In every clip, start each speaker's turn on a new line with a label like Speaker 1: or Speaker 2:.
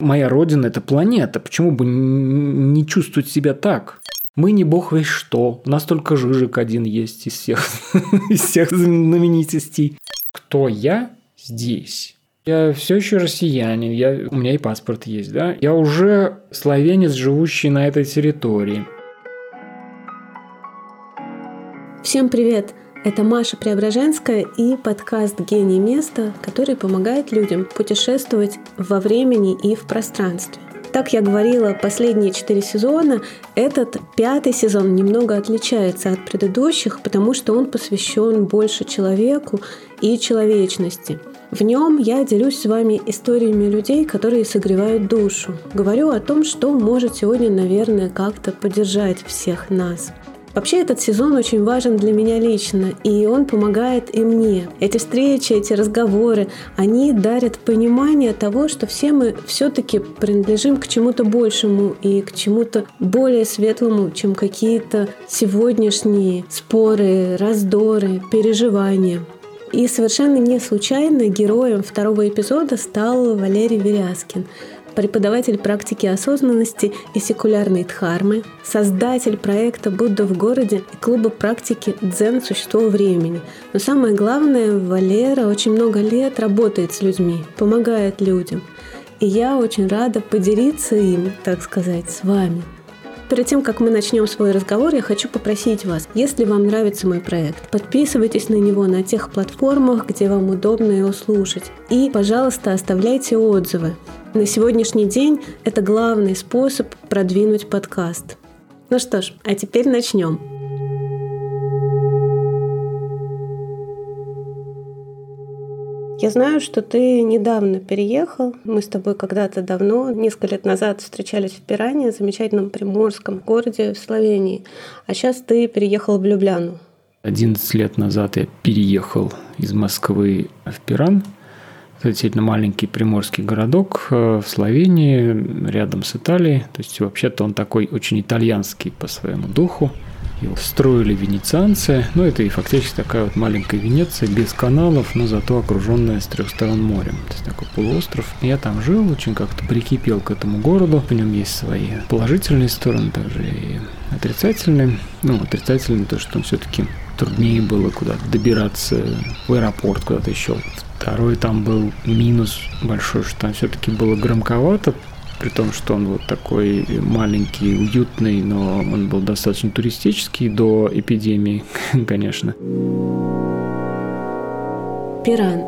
Speaker 1: Моя родина – это планета. Почему бы не чувствовать себя так? Мы не бог весь что. У нас только Жижик один есть из всех, из всех знаменитостей. Кто я здесь? Я все еще россиянин, я, у меня и паспорт есть, да? Я уже словенец, живущий на этой территории.
Speaker 2: Всем привет! Это Маша Преображенская и подкаст «Гений места», который помогает людям путешествовать во времени и в пространстве. Так я говорила последние четыре сезона. Этот пятый сезон немного отличается от предыдущих, потому что он посвящен больше человеку и человечности. В нем я делюсь с вами историями людей, которые согревают душу. Говорю о том, что может сегодня, наверное, как-то поддержать всех нас. Вообще этот сезон очень важен для меня лично, и он помогает и мне. Эти встречи, эти разговоры, они дарят понимание того, что все мы все-таки принадлежим к чему-то большему и к чему-то более светлому, чем какие-то сегодняшние споры, раздоры, переживания. И совершенно не случайно героем второго эпизода стал Валерий Веряскин – преподаватель практики осознанности и секулярной дхармы, создатель проекта «Будда в городе» и клуба практики «Дзен. Существо времени». Но самое главное, Валера очень много лет работает с людьми, помогает людям. И я очень рада поделиться им, так сказать, с вами. Перед тем, как мы начнем свой разговор, я хочу попросить вас, если вам нравится мой проект, подписывайтесь на него на тех платформах, где вам удобно его слушать. И, пожалуйста, оставляйте отзывы. На сегодняшний день это главный способ продвинуть подкаст. Ну что ж, а теперь начнем. Я знаю, что ты недавно переехал. Мы с тобой когда-то давно, несколько лет назад, встречались в Пиране, замечательном приморском городе в Словении. А сейчас ты переехал в Любляну.
Speaker 1: 11 лет назад я переехал из Москвы в Пиран. Это действительно маленький приморский городок э, в Словении, рядом с Италией. То есть вообще-то он такой очень итальянский по своему духу. Его строили венецианцы. Ну, это и фактически такая вот маленькая Венеция, без каналов, но зато окруженная с трех сторон морем. То есть такой полуостров. Я там жил, очень как-то прикипел к этому городу. В нем есть свои положительные стороны, также и отрицательные. Ну, отрицательные то, что все-таки труднее было куда-то добираться в аэропорт, куда-то еще. Второй там был минус большой, что там все-таки было громковато, при том, что он вот такой маленький, уютный, но он был достаточно туристический до эпидемии, конечно.
Speaker 2: Пиран.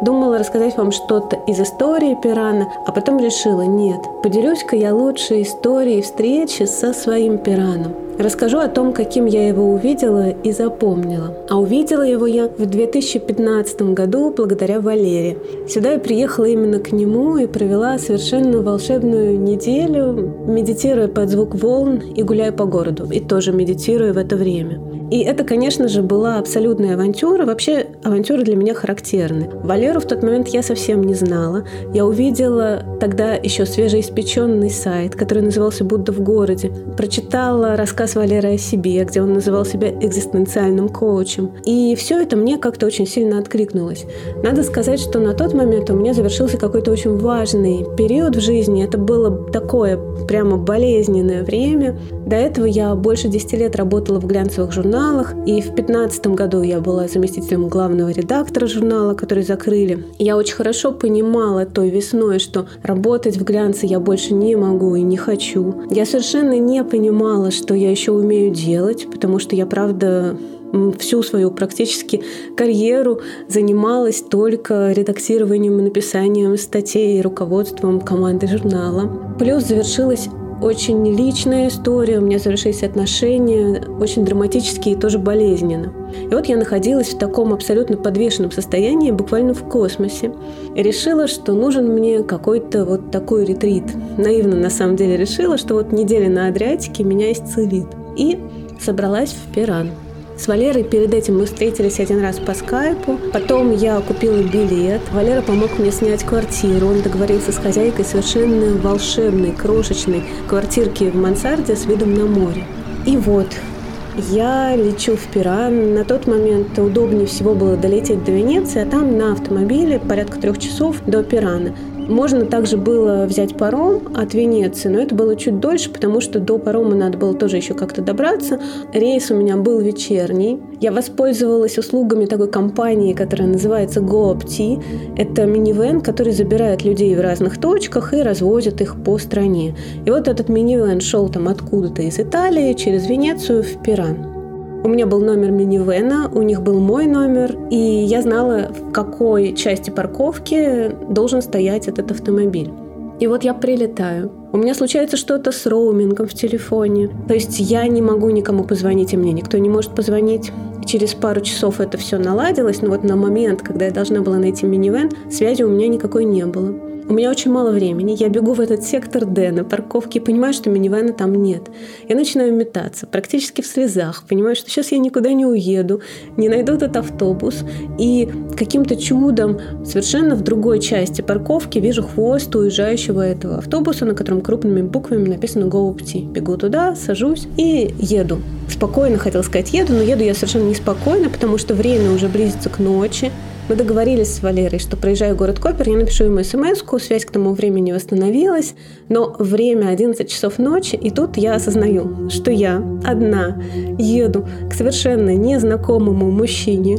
Speaker 2: Думала рассказать вам что-то из истории Пирана, а потом решила, нет, поделюсь-ка я лучше историей встречи со своим Пираном. Расскажу о том, каким я его увидела и запомнила. А увидела его я в 2015 году благодаря Валере. Сюда я приехала именно к нему и провела совершенно волшебную неделю, медитируя под звук волн и гуляя по городу. И тоже медитируя в это время. И это, конечно же, была абсолютная авантюра. Вообще, авантюры для меня характерны. Валеру в тот момент я совсем не знала. Я увидела тогда еще свежеиспеченный сайт, который назывался «Будда в городе». Прочитала рассказ Валеры о себе, где он называл себя экзистенциальным коучем. И все это мне как-то очень сильно откликнулось. Надо сказать, что на тот момент у меня завершился какой-то очень важный период в жизни. Это было такое прямо болезненное время. До этого я больше 10 лет работала в глянцевых журналах. И в 2015 году я была заместителем главного редактора журнала, который закрыли. Я очень хорошо понимала той весной, что работать в глянце я больше не могу и не хочу. Я совершенно не понимала, что я еще умею делать, потому что я, правда, всю свою практически карьеру занималась только редактированием и написанием статей и руководством команды журнала. Плюс завершилась очень личная история, у меня завершились отношения, очень драматические и тоже болезненно. И вот я находилась в таком абсолютно подвешенном состоянии, буквально в космосе. И решила, что нужен мне какой-то вот такой ретрит. Наивно на самом деле решила, что вот неделя на Адриатике меня исцелит. И собралась в Пиран. С Валерой перед этим мы встретились один раз по скайпу. Потом я купила билет. Валера помог мне снять квартиру. Он договорился с хозяйкой совершенно волшебной, крошечной квартирки в мансарде с видом на море. И вот, я лечу в Пиран. На тот момент удобнее всего было долететь до Венеции, а там на автомобиле порядка трех часов до Пирана. Можно также было взять паром от Венеции, но это было чуть дольше, потому что до парома надо было тоже еще как-то добраться. Рейс у меня был вечерний. Я воспользовалась услугами такой компании, которая называется GoOpti. Это минивэн, который забирает людей в разных точках и развозит их по стране. И вот этот минивэн шел там откуда-то из Италии через Венецию в Пиран. У меня был номер минивэна, у них был мой номер, и я знала, в какой части парковки должен стоять этот автомобиль. И вот я прилетаю. У меня случается что-то с роумингом в телефоне. То есть я не могу никому позвонить, и мне никто не может позвонить. Через пару часов это все наладилось, но вот на момент, когда я должна была найти минивэн, связи у меня никакой не было. У меня очень мало времени. Я бегу в этот сектор Д на парковке и понимаю, что минивэна там нет. Я начинаю метаться, практически в слезах. Понимаю, что сейчас я никуда не уеду, не найду этот автобус. И каким-то чудом совершенно в другой части парковки вижу хвост уезжающего этого автобуса, на котором крупными буквами написано «Go Up Бегу туда, сажусь и еду. Спокойно, хотел сказать, еду, но еду я совершенно неспокойно, потому что время уже близится к ночи. Мы договорились с Валерой, что проезжаю город Копер, я напишу ему смс связь к тому времени восстановилась, но время 11 часов ночи, и тут я осознаю, что я одна еду к совершенно незнакомому мужчине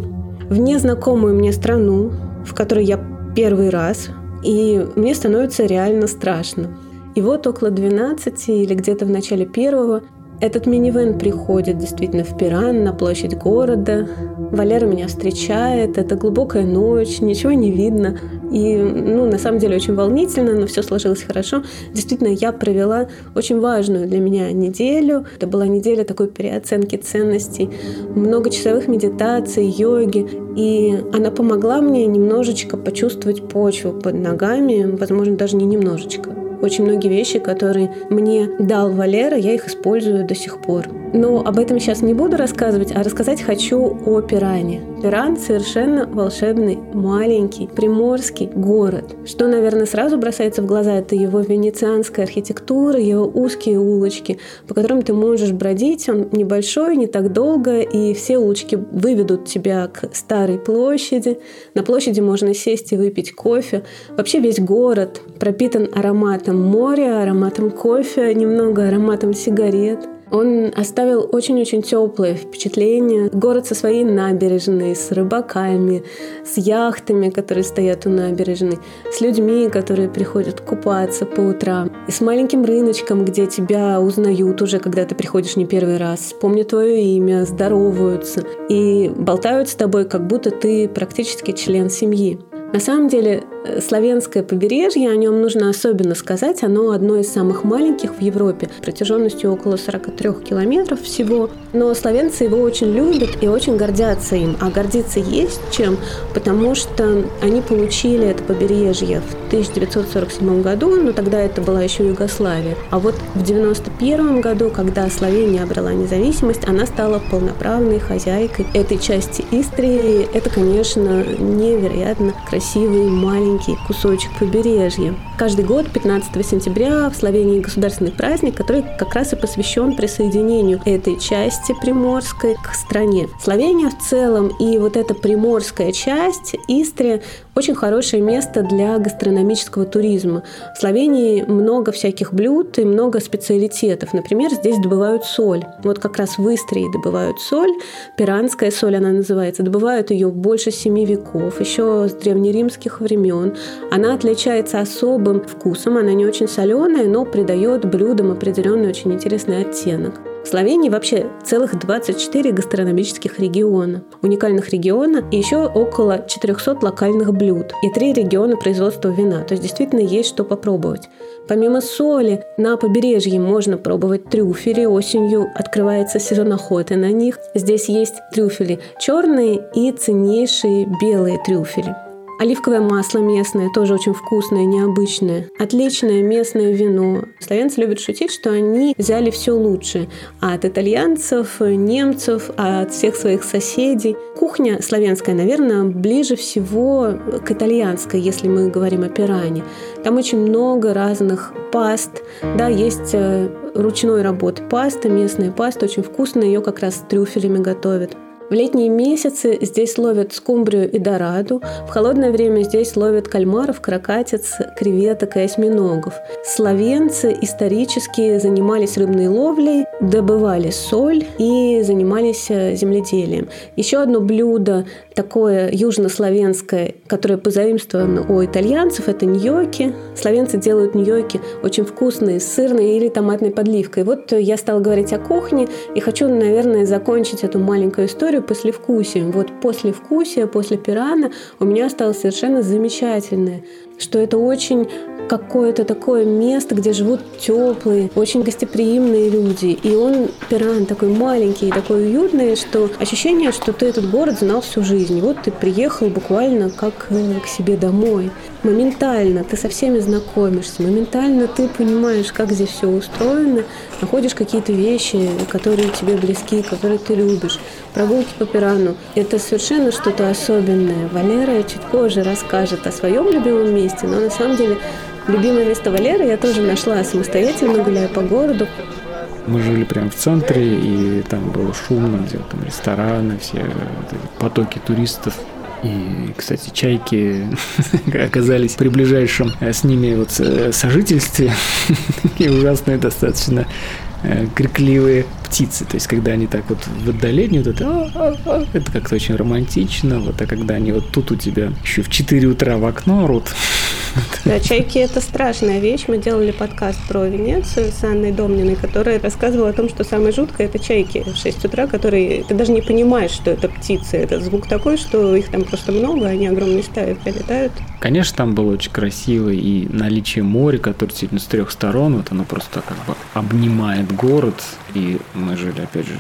Speaker 2: в незнакомую мне страну, в которой я первый раз, и мне становится реально страшно. И вот около 12 или где-то в начале первого этот минивэн приходит действительно в Пиран, на площадь города. Валера меня встречает, это глубокая ночь, ничего не видно. И, ну, на самом деле очень волнительно, но все сложилось хорошо. Действительно, я провела очень важную для меня неделю. Это была неделя такой переоценки ценностей, многочасовых медитаций, йоги. И она помогла мне немножечко почувствовать почву под ногами, возможно, даже не немножечко. Очень многие вещи, которые мне дал Валера, я их использую до сих пор. Но об этом сейчас не буду рассказывать, а рассказать хочу о Пиране. Пиран совершенно волшебный, маленький, приморский город. Что, наверное, сразу бросается в глаза, это его венецианская архитектура, его узкие улочки, по которым ты можешь бродить. Он небольшой, не так долго, и все улочки выведут тебя к старой площади. На площади можно сесть и выпить кофе. Вообще весь город пропитан ароматом моря, ароматом кофе, немного ароматом сигарет. Он оставил очень-очень теплое впечатление. Город со своей набережной, с рыбаками, с яхтами, которые стоят у набережной, с людьми, которые приходят купаться по утрам, и с маленьким рыночком, где тебя узнают уже, когда ты приходишь не первый раз, помнят твое имя, здороваются и болтают с тобой, как будто ты практически член семьи. На самом деле, славянское побережье, о нем нужно особенно сказать, оно одно из самых маленьких в Европе, протяженностью около 43 километров всего. Но славянцы его очень любят и очень гордятся им. А гордиться есть чем, потому что они получили это побережье в 1947 году, но тогда это была еще Югославия. А вот в 1991 году, когда Словения обрела независимость, она стала полноправной хозяйкой этой части Истрии. Это, конечно, невероятно красивый маленький кусочек побережья. Каждый год 15 сентября в Словении государственный праздник, который как раз и посвящен присоединению этой части Приморской к стране. Словения в целом и вот эта приморская часть, Истрия, очень хорошее место для гастрономического туризма. В Словении много всяких блюд и много специалитетов. Например, здесь добывают соль. Вот как раз в Истрии добывают соль. Пиранская соль она называется. Добывают ее больше семи веков, еще с древнеримских времен. Она отличается особым вкусом, она не очень соленая, но придает блюдам определенный очень интересный оттенок. В Словении вообще целых 24 гастрономических региона, уникальных региона и еще около 400 локальных блюд и три региона производства вина. То есть действительно есть что попробовать. Помимо соли, на побережье можно пробовать трюфели. Осенью открывается сезон охоты на них. Здесь есть трюфели черные и ценнейшие белые трюфели. Оливковое масло местное, тоже очень вкусное, необычное. Отличное местное вино. Славянцы любят шутить, что они взяли все лучшее. От итальянцев, немцев, от всех своих соседей. Кухня славянская, наверное, ближе всего к итальянской, если мы говорим о пиране. Там очень много разных паст. Да, есть э, ручной работы паста, местная паста, очень вкусная, ее как раз с трюфелями готовят. В летние месяцы здесь ловят скумбрию и дораду. В холодное время здесь ловят кальмаров, крокатиц, креветок и осьминогов. Словенцы исторически занимались рыбной ловлей, добывали соль и занимались э, земледелием. Еще одно блюдо такое южнославянское, которое позаимствовано у итальянцев, это ньоки. Словенцы делают ньоки очень вкусные, с сырной или томатной подливкой. Вот я стала говорить о кухне и хочу, наверное, закончить эту маленькую историю послевкусием. Вот послевкусие, после пирана у меня осталось совершенно замечательное, что это очень какое-то такое место, где живут теплые, очень гостеприимные люди. И он, Пиран, такой маленький, такой уютный, что ощущение, что ты этот город знал всю жизнь. Вот ты приехал буквально как э, к себе домой. Моментально ты со всеми знакомишься, моментально ты понимаешь, как здесь все устроено, находишь какие-то вещи, которые тебе близки, которые ты любишь. Прогулки по Пирану – это совершенно что-то особенное. Валера чуть позже расскажет о своем любимом месте, но на самом деле Любимое место Валеры я тоже нашла самостоятельно, гуляя по городу.
Speaker 1: Мы жили прямо в центре, и там было шумно, где там рестораны, все потоки туристов. И, кстати, чайки оказались при ближайшем э, с ними вот э, сожительстве. И ужасные достаточно э, крикливые птицы. То есть, когда они так вот в отдалении, вот это, а, а, а, это как-то очень романтично. Вот, а когда они вот тут у тебя еще в 4 утра в окно орут,
Speaker 2: да, чайки – это страшная вещь. Мы делали подкаст про Венецию с Анной Домниной, которая рассказывала о том, что самое жуткое – это чайки в 6 утра, которые ты даже не понимаешь, что это птицы. Это звук такой, что их там просто много, они огромные стаи прилетают.
Speaker 1: Конечно, там было очень красиво, и наличие моря, которое действительно с трех сторон, вот оно просто как бы обнимает город, и мы жили, опять же,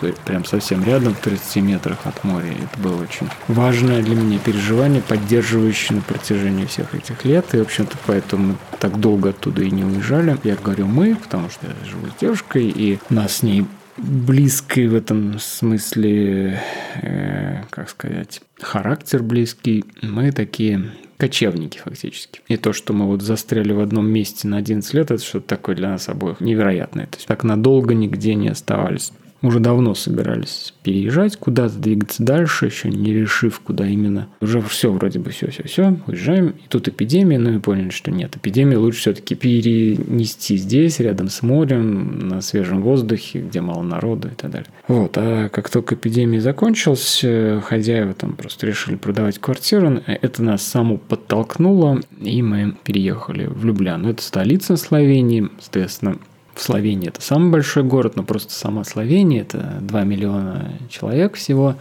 Speaker 1: вот прям совсем рядом, в 30 метрах от моря. Это было очень важное для меня переживание, поддерживающее на протяжении всех этих лет. И, в общем-то, поэтому так долго оттуда и не уезжали. Я говорю «мы», потому что я живу с девушкой, и нас с ней близкий в этом смысле, э, как сказать, характер близкий. Мы такие кочевники фактически. И то, что мы вот застряли в одном месте на 11 лет, это что-то такое для нас обоих невероятное. То есть так надолго нигде не оставались уже давно собирались переезжать куда-то, двигаться дальше, еще не решив, куда именно. Уже все, вроде бы все, все, все, уезжаем. И тут эпидемия, ну и поняли, что нет, эпидемию лучше все-таки перенести здесь, рядом с морем, на свежем воздухе, где мало народу и так далее. Вот, а как только эпидемия закончилась, хозяева там просто решили продавать квартиру. Это нас само подтолкнуло, и мы переехали в Любляну. Это столица Словении, соответственно, в Словении это самый большой город, но просто сама Словения это 2 миллиона человек всего.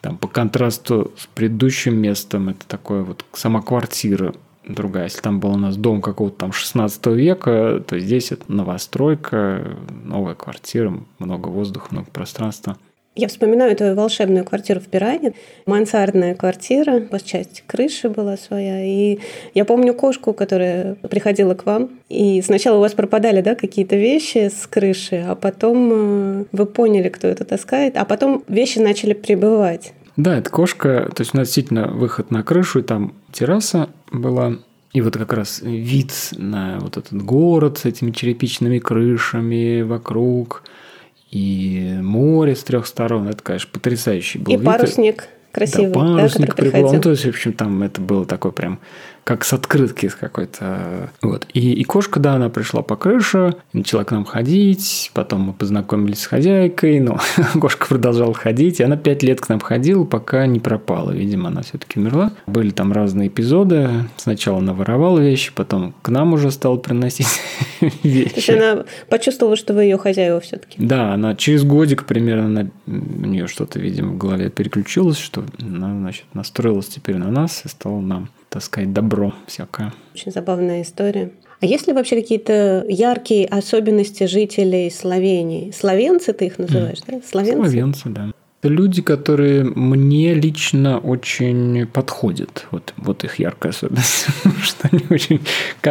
Speaker 1: Там по контрасту с предыдущим местом это такое вот сама квартира другая. Если там был у нас дом какого-то там 16 века, то здесь это новостройка, новая квартира, много воздуха, много пространства –
Speaker 2: я вспоминаю эту волшебную квартиру в Пиране. Мансардная квартира, вас часть крыши была своя. И я помню кошку, которая приходила к вам. И сначала у вас пропадали да, какие-то вещи с крыши, а потом э, вы поняли, кто это таскает, а потом вещи начали прибывать.
Speaker 1: Да, это кошка, то есть у нас действительно выход на крышу, и там терраса была, и вот как раз вид на вот этот город с этими черепичными крышами вокруг – и море с трех сторон. Это, конечно, потрясающий был
Speaker 2: и
Speaker 1: вид.
Speaker 2: парусник красивый,
Speaker 1: да, парусник да, прибыл. Ну, то есть, в общем, там это было такое прям как с открытки с какой-то. Вот. И, и кошка, да, она пришла по крыше, начала к нам ходить, потом мы познакомились с хозяйкой, но кошка продолжала ходить, и она пять лет к нам ходила, пока не пропала. Видимо, она все-таки умерла. Были там разные эпизоды. Сначала она воровала вещи, потом к нам уже стала приносить вещи. То
Speaker 2: есть она почувствовала, что вы ее хозяева все-таки.
Speaker 1: Да, она через годик примерно, она, у нее что-то, видимо, в голове переключилось, что она, значит, настроилась теперь на нас и стала нам так сказать, добро всякое.
Speaker 2: Очень забавная история. А есть ли вообще какие-то яркие особенности жителей Словении? Словенцы ты их называешь, mm. да?
Speaker 1: Словенцы? Словенцы, да. Это люди, которые мне лично очень подходят. Вот, вот их яркая особенность, что они очень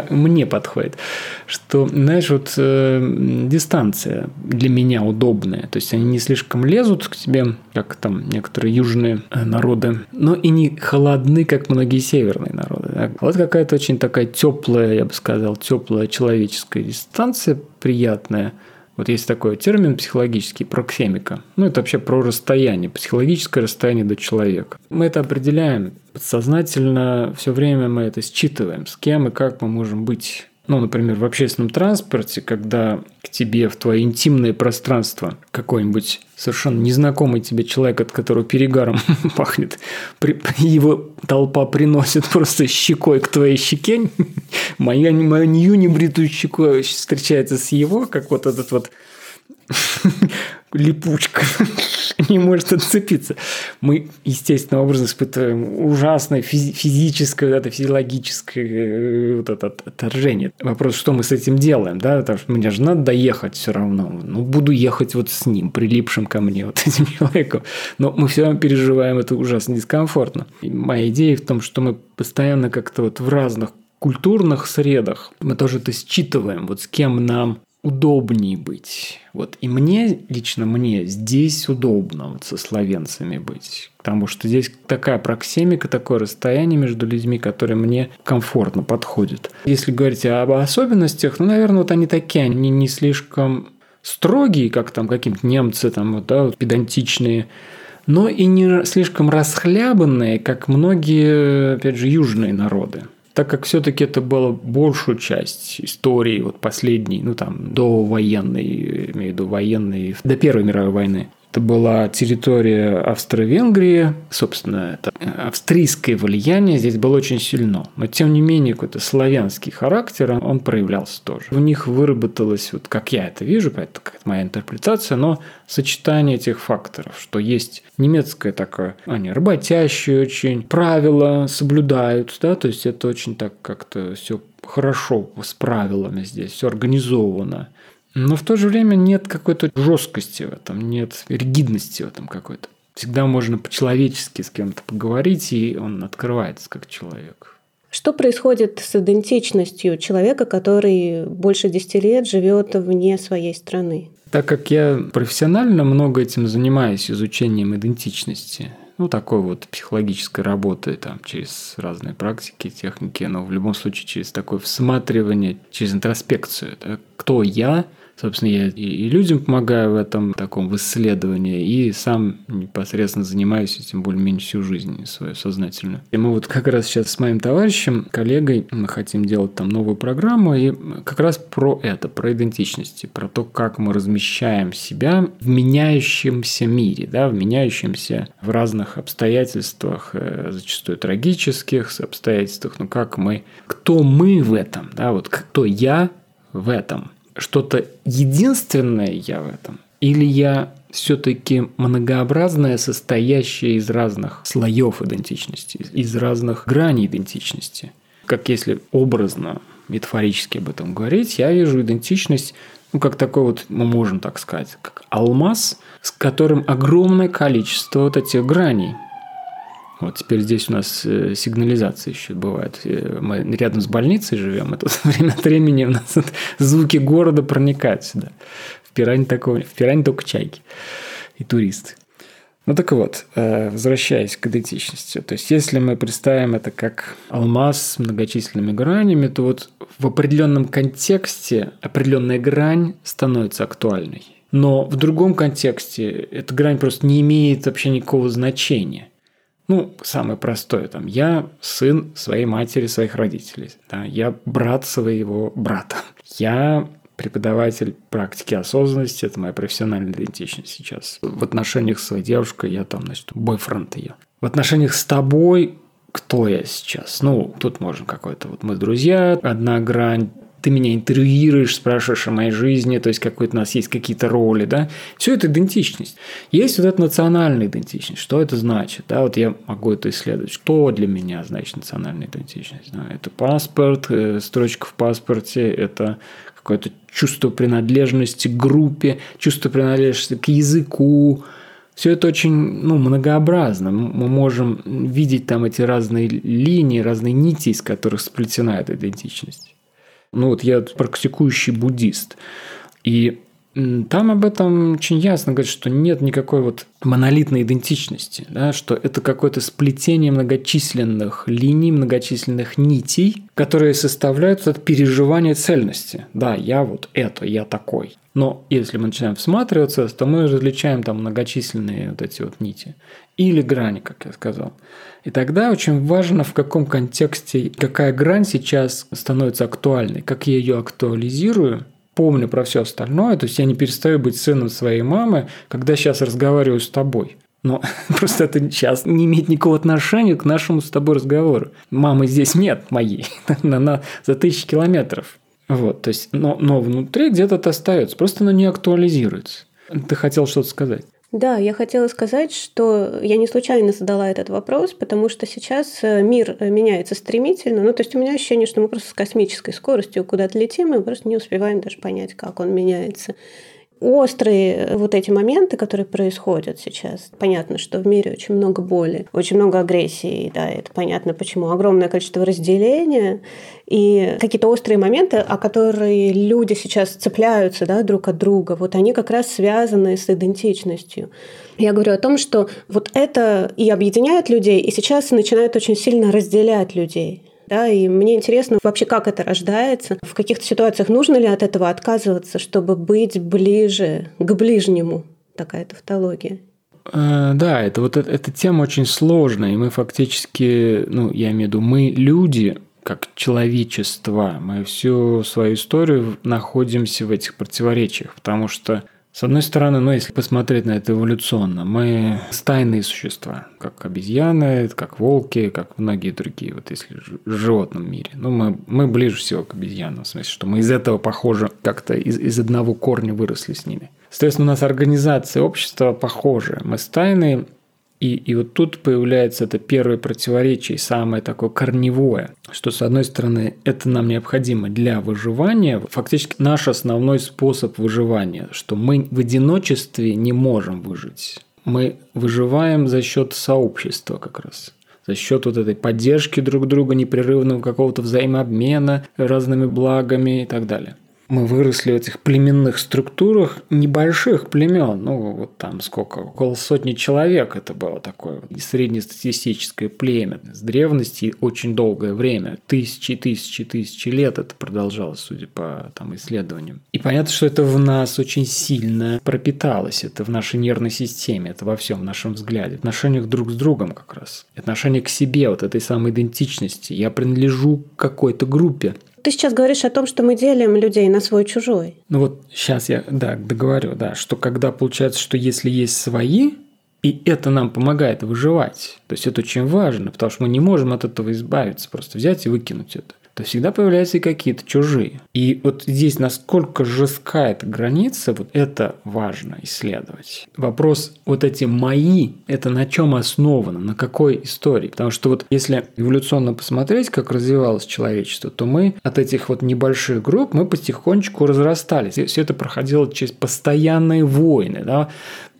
Speaker 1: мне подходят. Что, знаешь, вот э, дистанция для меня удобная. То есть они не слишком лезут к тебе, как там некоторые южные э, народы, но и не холодны, как многие северные народы. Да? Вот какая-то очень такая теплая, я бы сказал, теплая человеческая дистанция, приятная – Вот есть такой термин психологический, проксемика. Ну, это вообще про расстояние, психологическое расстояние до человека. Мы это определяем подсознательно, все время мы это считываем, с кем и как мы можем быть ну, например, в общественном транспорте, когда к тебе в твое интимное пространство какой-нибудь совершенно незнакомый тебе человек, от которого перегаром пахнет, его толпа приносит просто щекой к твоей щеке, моя, моя небритую щеку встречается с его, как вот этот вот липучка не может отцепиться. Мы, естественным образом, испытываем ужасное физи- физическое, вот это физиологическое э, вот это отторжение. Вопрос, что мы с этим делаем, да, потому что мне же надо доехать все равно. Ну, буду ехать вот с ним, прилипшим ко мне, вот этим человеком. Но мы все равно переживаем это ужасно дискомфортно. И моя идея в том, что мы постоянно как-то вот в разных культурных средах мы тоже это считываем, вот с кем нам удобнее быть. Вот. И мне, лично мне, здесь удобно вот со словенцами быть. Потому что здесь такая проксемика, такое расстояние между людьми, которое мне комфортно подходит. Если говорить об особенностях, ну, наверное, вот они такие, они не слишком строгие, как там какие-то немцы, там, вот, да, вот, педантичные, но и не слишком расхлябанные, как многие, опять же, южные народы так как все-таки это было большую часть истории, вот последней, ну там, до военной, имею в виду военной, до Первой мировой войны, это была территория Австро-Венгрии, собственно, это австрийское влияние здесь было очень сильно. Но, тем не менее, какой-то славянский характер, он проявлялся тоже. У них выработалось, вот как я это вижу, это моя интерпретация, но сочетание этих факторов, что есть немецкое такое, они работящие очень, правила соблюдают, да, то есть это очень так как-то все хорошо с правилами здесь, все организовано. Но в то же время нет какой-то жесткости в этом, нет ригидности в этом какой-то. Всегда можно по-человечески с кем-то поговорить, и он открывается как человек.
Speaker 2: Что происходит с идентичностью человека, который больше 10 лет живет вне своей страны?
Speaker 1: Так как я профессионально много этим занимаюсь, изучением идентичности, ну, такой вот психологической работы там, через разные практики, техники, но в любом случае через такое всматривание, через интроспекцию. Да? Кто я, Собственно, я и людям помогаю в этом таком в исследовании, и сам непосредственно занимаюсь этим более-менее всю жизнь свою сознательную. И мы вот как раз сейчас с моим товарищем, коллегой, мы хотим делать там новую программу, и как раз про это, про идентичности, про то, как мы размещаем себя в меняющемся мире, да, в меняющемся в разных обстоятельствах, э, зачастую трагических обстоятельствах, но как мы, кто мы в этом, да, вот кто я в этом – что-то единственное я в этом? Или я все-таки многообразное, состоящее из разных слоев идентичности, из разных граней идентичности? Как если образно, метафорически об этом говорить, я вижу идентичность ну, как такой вот, мы можем так сказать, как алмаз, с которым огромное количество вот этих граней – вот теперь здесь у нас э, сигнализация еще бывает. Э, мы рядом с больницей живем, это время от времени у нас звуки города проникают сюда. В Пиране, такого, в Пиране только чайки и туристы. Ну так вот, э, возвращаясь к идентичности. То есть, если мы представим это как алмаз с многочисленными гранями, то вот в определенном контексте определенная грань становится актуальной. Но в другом контексте эта грань просто не имеет вообще никакого значения – ну, самое простое, там, я сын своей матери, своих родителей, да, я брат своего брата, я преподаватель практики осознанности, это моя профессиональная идентичность сейчас. В отношениях с своей девушкой я там, значит, бойфренд ее. В отношениях с тобой кто я сейчас? Ну, тут можно какой-то, вот мы друзья, одна грань, ты меня интервьюируешь, спрашиваешь о моей жизни, то есть какой-то у нас есть какие-то роли, да, все это идентичность. Есть вот эта национальная идентичность, что это значит, да, вот я могу это исследовать, что для меня значит национальная идентичность, да? это паспорт, э, строчка в паспорте, это какое-то чувство принадлежности к группе, чувство принадлежности к языку, все это очень ну, многообразно. Мы можем видеть там эти разные линии, разные нити, из которых сплетена эта идентичность. Ну вот я практикующий буддист. И там об этом очень ясно говорят, что нет никакой вот монолитной идентичности, да, что это какое-то сплетение многочисленных линий, многочисленных нитей, которые составляют это переживание цельности. Да, я вот это, я такой. Но если мы начинаем всматриваться, то мы различаем там многочисленные вот эти вот нити. Или грани, как я сказал. И тогда очень важно, в каком контексте, какая грань сейчас становится актуальной, как я ее актуализирую, помню про все остальное, то есть я не перестаю быть сыном своей мамы, когда сейчас разговариваю с тобой. Но просто это сейчас не имеет никакого отношения к нашему с тобой разговору. Мамы здесь нет моей, она за тысячи километров. Вот, то есть, но, но внутри где-то это остается, просто оно не актуализируется. Ты хотел что-то сказать?
Speaker 2: Да, я хотела сказать, что я не случайно задала этот вопрос, потому что сейчас э, мир э, меняется стремительно. Ну, то есть у меня ощущение, что мы просто с космической скоростью куда-то летим, и мы просто не успеваем даже понять, как он меняется острые вот эти моменты, которые происходят сейчас. Понятно, что в мире очень много боли, очень много агрессии, да, это понятно почему. Огромное количество разделения и какие-то острые моменты, о которые люди сейчас цепляются да, друг от друга, вот они как раз связаны с идентичностью. Я говорю о том, что вот это и объединяет людей, и сейчас начинает очень сильно разделять людей. Да, и мне интересно вообще, как это рождается, в каких-то ситуациях нужно ли от этого отказываться, чтобы быть ближе к ближнему, такая тавтология.
Speaker 1: Э, да, это вот эта тема очень сложная, и мы фактически, ну, я имею в виду, мы люди, как человечество, мы всю свою историю находимся в этих противоречиях, потому что с одной стороны, ну, если посмотреть на это эволюционно, мы стайные существа, как обезьяны, как волки, как многие другие, вот если в животном мире. Ну, мы, мы ближе всего к обезьянам, в смысле, что мы из этого, похоже, как-то из, из одного корня выросли с ними. Соответственно, у нас организация общества похожая. Мы стайные, и, и вот тут появляется это первое противоречие, самое такое корневое, что с одной стороны это нам необходимо для выживания, фактически наш основной способ выживания, что мы в одиночестве не можем выжить. Мы выживаем за счет сообщества как раз за счет вот этой поддержки друг друга, непрерывного какого-то взаимообмена разными благами и так далее мы выросли в этих племенных структурах небольших племен, ну вот там сколько, около сотни человек это было такое среднестатистическое племя. С древности очень долгое время, тысячи, тысячи, тысячи лет это продолжалось, судя по там, исследованиям. И понятно, что это в нас очень сильно пропиталось, это в нашей нервной системе, это во всем в нашем взгляде, в отношениях друг с другом как раз, отношение к себе, вот этой самой идентичности. Я принадлежу к какой-то группе,
Speaker 2: ты сейчас говоришь о том, что мы делим людей на свой-чужой.
Speaker 1: Ну вот сейчас я, да, договорю, да, что когда получается, что если есть свои, и это нам помогает выживать, то есть это очень важно, потому что мы не можем от этого избавиться, просто взять и выкинуть это то всегда появляются и какие-то чужие. И вот здесь насколько жесткая эта граница, вот это важно исследовать. Вопрос вот эти мои, это на чем основано, на какой истории? Потому что вот если эволюционно посмотреть, как развивалось человечество, то мы от этих вот небольших групп мы потихонечку разрастались. И все это проходило через постоянные войны, да,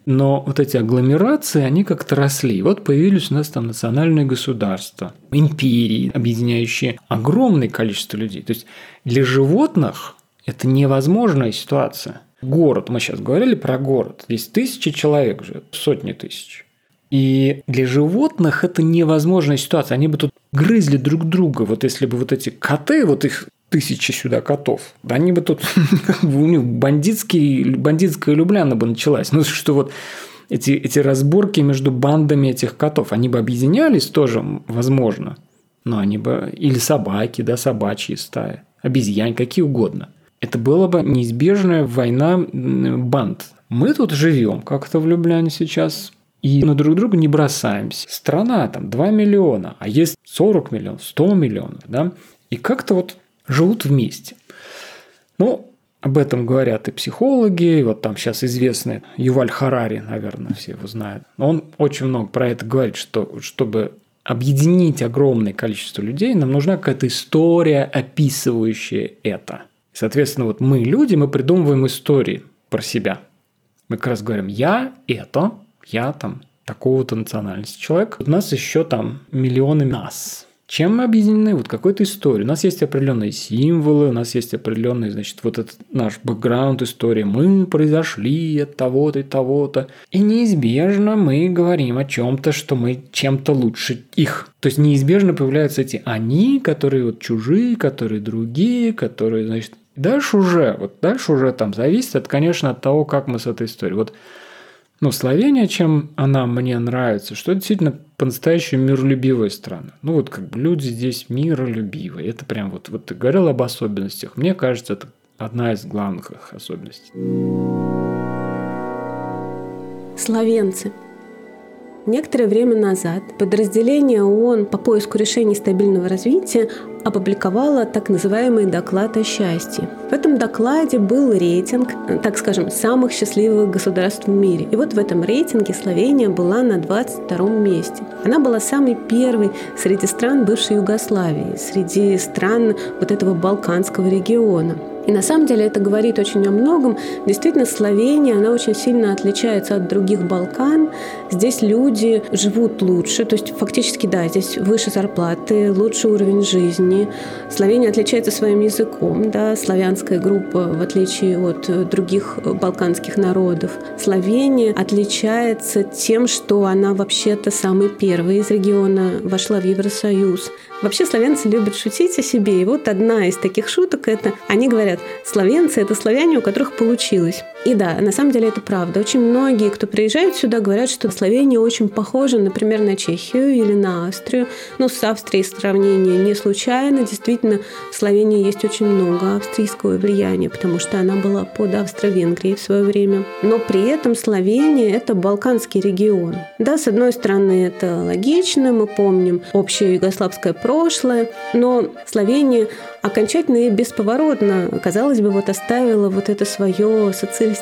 Speaker 1: но вот эти агломерации, они как-то росли. Вот появились у нас там национальные государства, империи, объединяющие огромное количество людей. То есть для животных это невозможная ситуация. Город, мы сейчас говорили про город, здесь тысячи человек живет, сотни тысяч. И для животных это невозможная ситуация. Они бы тут грызли друг друга. Вот если бы вот эти коты, вот их тысячи сюда котов. Они бы тут у них бандитский, бандитская Любляна бы началась. Ну, что вот эти, эти разборки между бандами этих котов, они бы объединялись тоже, возможно. Но они бы... Или собаки, да, собачьи стаи. Обезьян, какие угодно. Это была бы неизбежная война банд. Мы тут живем как-то в Любляне сейчас, и на друг друга не бросаемся. Страна там 2 миллиона, а есть 40 миллионов, 100 миллионов, да? И как-то вот живут вместе. Ну, об этом говорят и психологи, вот там сейчас известный Юваль Харари, наверное, все его знают. Он очень много про это говорит, что чтобы объединить огромное количество людей, нам нужна какая-то история, описывающая это. Соответственно, вот мы люди, мы придумываем истории про себя. Мы как раз говорим, я это, я там такого-то национальности человек. У нас еще там миллионы нас. Чем мы объединены? Вот какой-то историей. У нас есть определенные символы, у нас есть определенный, значит, вот этот наш бэкграунд истории. Мы произошли от того-то и того-то. И неизбежно мы говорим о чем-то, что мы чем-то лучше их. То есть неизбежно появляются эти они, которые вот чужие, которые другие, которые, значит, дальше уже, вот дальше уже там зависит, от, конечно, от того, как мы с этой историей. Вот ну, Словения, чем она мне нравится, что это действительно по-настоящему миролюбивая страна. Ну, вот как бы люди здесь миролюбивые. Это прям вот, вот ты говорил об особенностях. Мне кажется, это одна из главных их особенностей.
Speaker 2: Словенцы – Некоторое время назад подразделение ООН по поиску решений стабильного развития опубликовало так называемый доклад о счастье. В этом докладе был рейтинг, так скажем, самых счастливых государств в мире. И вот в этом рейтинге Словения была на 22 месте. Она была самой первой среди стран бывшей Югославии, среди стран вот этого Балканского региона. И на самом деле это говорит очень о многом. Действительно, Словения, она очень сильно отличается от других Балкан. Здесь люди живут лучше, то есть фактически, да, здесь выше зарплаты, лучший уровень жизни. Словения отличается своим языком, да, славянская группа, в отличие от других балканских народов. Словения отличается тем, что она вообще-то самый первый из региона вошла в Евросоюз. Вообще славянцы любят шутить о себе. И вот одна из таких шуток – это они говорят, славянцы – это славяне, у которых получилось. И да, на самом деле это правда. Очень многие, кто приезжают сюда, говорят, что Словения очень похожа, например, на Чехию или на Австрию. Но с Австрией сравнение не случайно. Действительно, в Словении есть очень много австрийского влияния, потому что она была под Австро-Венгрией в свое время. Но при этом Словения – это Балканский регион. Да, с одной стороны, это логично, мы помним общее югославское прошлое, но Словения окончательно и бесповоротно, казалось бы, вот оставила вот это свое социалистическое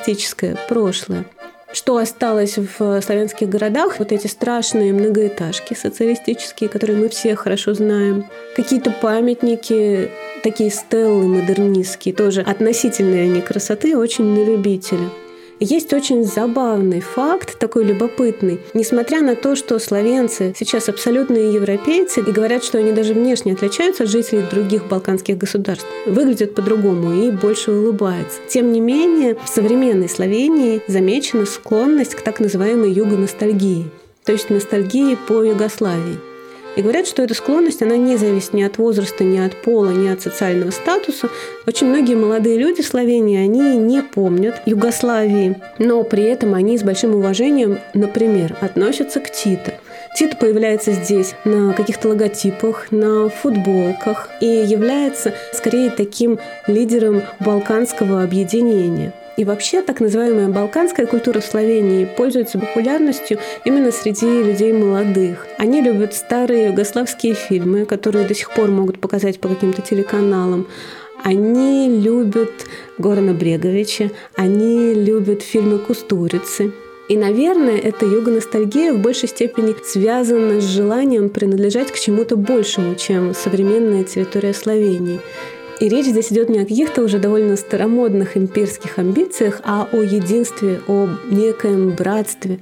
Speaker 2: прошлое. Что осталось в славянских городах? Вот эти страшные многоэтажки социалистические, которые мы все хорошо знаем. Какие-то памятники, такие стеллы модернистские, тоже относительные они красоты, очень на любителя. Есть очень забавный факт, такой любопытный. Несмотря на то, что словенцы сейчас абсолютные европейцы и говорят, что они даже внешне отличаются от жителей других балканских государств, выглядят по-другому и больше улыбаются. Тем не менее, в современной Словении замечена склонность к так называемой юго-ностальгии, то есть ностальгии по Югославии. И говорят, что эта склонность, она не зависит ни от возраста, ни от пола, ни от социального статуса. Очень многие молодые люди в Словении, они не помнят Югославии, но при этом они с большим уважением, например, относятся к Титу. Тит появляется здесь на каких-то логотипах, на футболках и является скорее таким лидером балканского объединения – и вообще так называемая балканская культура в Словении пользуется популярностью именно среди людей молодых. Они любят старые югославские фильмы, которые до сих пор могут показать по каким-то телеканалам. Они любят Горана Бреговича, они любят фильмы Кустурицы. И, наверное, эта йога-ностальгия в большей степени связана с желанием принадлежать к чему-то большему, чем современная территория Словении. И речь здесь идет не о каких-то уже довольно старомодных имперских амбициях, а о единстве, о некоем братстве,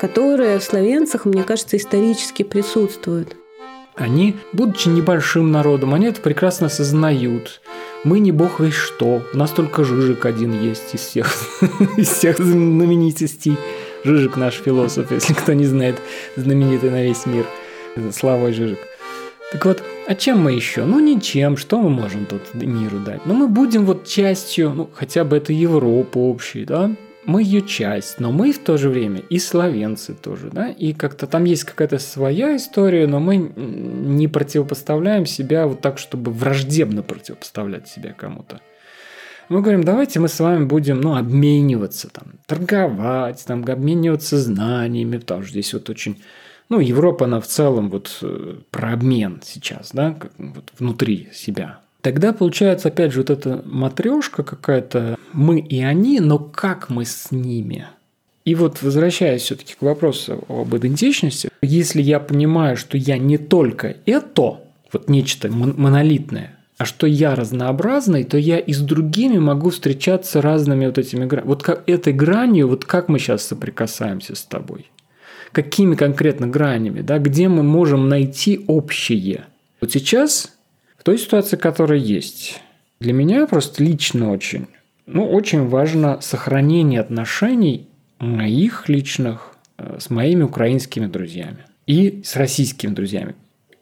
Speaker 2: которое в словенцах, мне кажется, исторически присутствует.
Speaker 1: Они, будучи небольшим народом, они это прекрасно осознают. Мы не бог весь что. У нас только Жижик один есть из всех, из всех знаменитостей. Жижик наш философ, если кто не знает, знаменитый на весь мир. Слава Жижик. Так вот, а чем мы еще? Ну ничем, что мы можем тут миру дать? Ну мы будем вот частью, ну хотя бы это Европа общей, да? Мы ее часть, но мы в то же время и словенцы тоже, да? И как-то там есть какая-то своя история, но мы не противопоставляем себя вот так, чтобы враждебно противопоставлять себя кому-то. Мы говорим, давайте мы с вами будем, ну, обмениваться, там, торговать, там, обмениваться знаниями, потому что здесь вот очень ну, Европа, она в целом вот э, про обмен сейчас, да, как, вот внутри себя. Тогда получается, опять же, вот эта матрешка какая-то, мы и они, но как мы с ними? И вот возвращаясь все-таки к вопросу об идентичности, если я понимаю, что я не только это, вот нечто монолитное, а что я разнообразный, то я и с другими могу встречаться разными вот этими гранями. Вот как этой гранью, вот как мы сейчас соприкасаемся с тобой какими конкретно гранями, да, где мы можем найти общее. Вот сейчас, в той ситуации, которая есть, для меня просто лично очень, ну, очень важно сохранение отношений моих личных э, с моими украинскими друзьями и с российскими друзьями.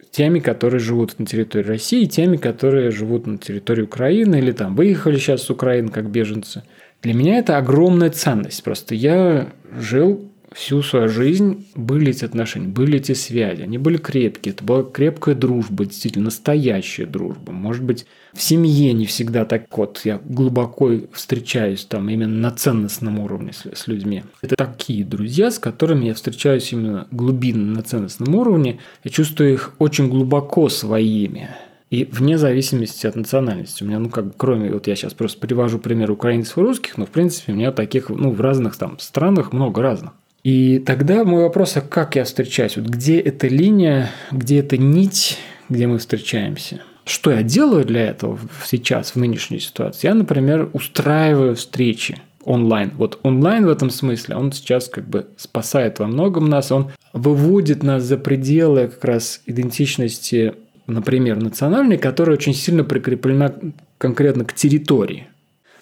Speaker 1: Теми, которые живут на территории России, теми, которые живут на территории Украины или там выехали сейчас с Украины как беженцы. Для меня это огромная ценность. Просто я жил всю свою жизнь были эти отношения, были эти связи, они были крепкие, это была крепкая дружба, действительно настоящая дружба. Может быть, в семье не всегда так вот, я глубоко встречаюсь там именно на ценностном уровне с, с людьми. Это такие друзья, с которыми я встречаюсь именно глубинно на ценностном уровне, я чувствую их очень глубоко своими. И вне зависимости от национальности. У меня, ну, как бы, кроме, вот я сейчас просто привожу пример украинцев и русских, но, в принципе, у меня таких, ну, в разных там странах много разных. И тогда мой вопрос, а как я встречаюсь? Вот где эта линия, где эта нить, где мы встречаемся? Что я делаю для этого сейчас, в нынешней ситуации? Я, например, устраиваю встречи онлайн. Вот онлайн в этом смысле, он сейчас как бы спасает во многом нас, он выводит нас за пределы как раз идентичности, например, национальной, которая очень сильно прикреплена конкретно к территории.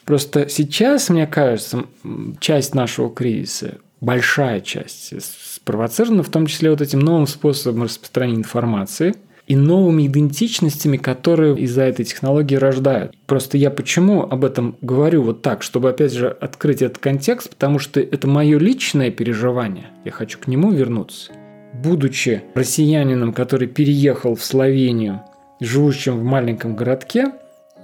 Speaker 1: Просто сейчас, мне кажется, часть нашего кризиса большая часть спровоцирована в том числе вот этим новым способом распространения информации и новыми идентичностями, которые из-за этой технологии рождают. Просто я почему об этом говорю вот так, чтобы опять же открыть этот контекст, потому что это мое личное переживание. Я хочу к нему вернуться. Будучи россиянином, который переехал в Словению, живущим в маленьком городке,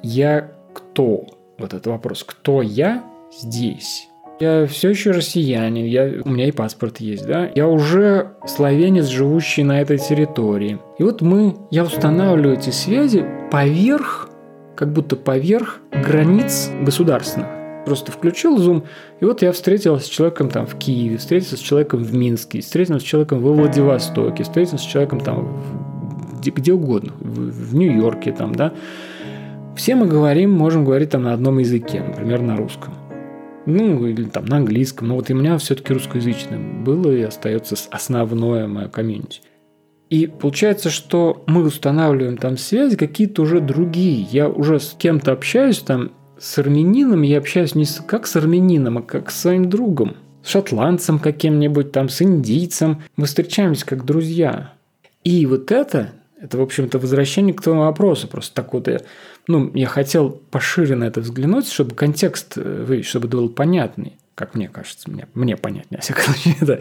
Speaker 1: я кто? Вот этот вопрос. Кто я здесь? Я все еще россиянин, я, у меня и паспорт есть, да. Я уже словенец, живущий на этой территории. И вот мы, я устанавливаю эти связи поверх, как будто поверх границ государственных. Просто включил Zoom, и вот я встретился с человеком там в Киеве, встретился с человеком в Минске, встретился с человеком во Владивостоке, встретился с человеком там в, где, где угодно, в, в Нью-Йорке там, да. Все мы говорим, можем говорить там на одном языке, например, на русском. Ну, или там на английском. Но вот у меня все-таки русскоязычное было и остается основное мое комьюнити. И получается, что мы устанавливаем там связи какие-то уже другие. Я уже с кем-то общаюсь там, с армянином я общаюсь не с, как с армянином, а как с своим другом. С шотландцем каким-нибудь, там, с индийцем. Мы встречаемся как друзья. И вот это, это, в общем-то, возвращение к твоему вопросу. Просто так вот я ну, я хотел пошире на это взглянуть, чтобы контекст э, вывести, чтобы был понятный как мне кажется, мне, мне понятнее, всяком случае, да.